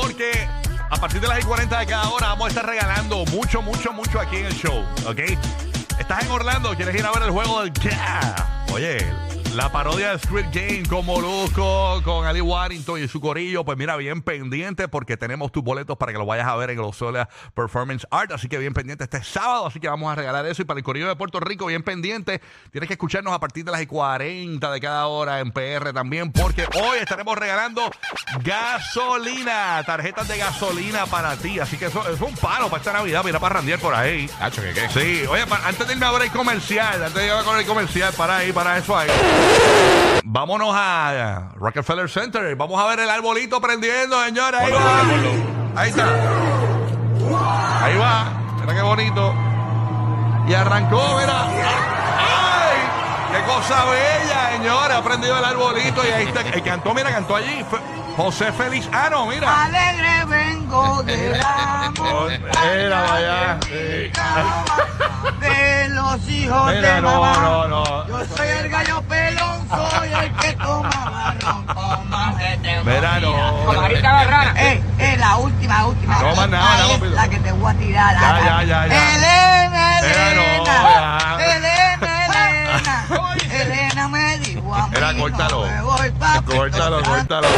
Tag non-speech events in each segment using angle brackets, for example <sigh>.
Porque a partir de las 40 de cada hora vamos a estar regalando mucho, mucho, mucho aquí en el show, ¿ok? Estás en Orlando, quieres ir a ver el juego del... Yeah. Oye, la parodia de Squid Game con Molusco, con Ali Warrington y su corillo, pues mira, bien pendiente porque tenemos tus boletos para que lo vayas a ver en Glosolia Performance Art, así que bien pendiente este sábado, así que vamos a regalar eso y para el corillo de Puerto Rico, bien pendiente, tienes que escucharnos a partir de las 40 de cada hora en PR también, porque hoy estaremos regalando gasolina, tarjetas de gasolina para ti, así que eso, eso es un palo para esta Navidad, mira para Randier por ahí. Hacho, ¿qué qué? Sí, oye, antes de irme a ver el comercial, antes de irme a ver el comercial, para ahí, para eso ahí. Vámonos a Rockefeller Center. Vamos a ver el arbolito prendiendo, señores. Ahí va. Ahí está. Ahí va. Mira qué bonito. Y arrancó, mira. ¡Ay! ¡Qué cosa bella, señores! Ha prendido el arbolito y ahí está. El cantó, mira, cantó allí. José Felizano, mira. Alegre vengo de la <laughs> Mira, vaya. De los hijos Mira, de no, mamá. no, no. Yo soy el gallo pelón, soy el que toma marrón con majete. Mira, no. Eh, eh, la última, última. No, más nada, es Pido. la que te voy a tirar. Ya, Ana. ya, ya, ya. Elena, Mira, no, Elena. ya. Elena, Elena. <laughs> Elena me dijo a mí. No córtalo. me voy pa' Córtalo, córtalo.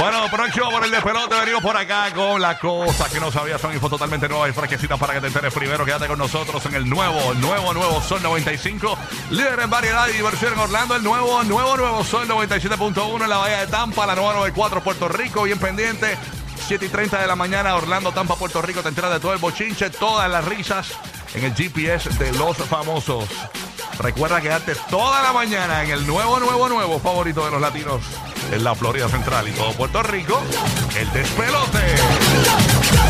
Bueno, por el despelote, venimos por acá con las cosas que no sabías. Son infos totalmente nuevas y fresquecitas para que te enteres primero. Quédate con nosotros en el nuevo, nuevo, nuevo Sol 95. Líder en variedad y diversión en Orlando. El nuevo, nuevo, nuevo Sol 97.1 en la Bahía de Tampa. La nueva 94 Puerto Rico. Bien pendiente. 7 y 30 de la mañana, Orlando, Tampa, Puerto Rico. Te enteras de todo el bochinche, todas las risas en el GPS de los famosos. Recuerda quedarte toda la mañana en el nuevo, nuevo, nuevo favorito de los latinos en la Florida Central y todo Puerto Rico, el despelote.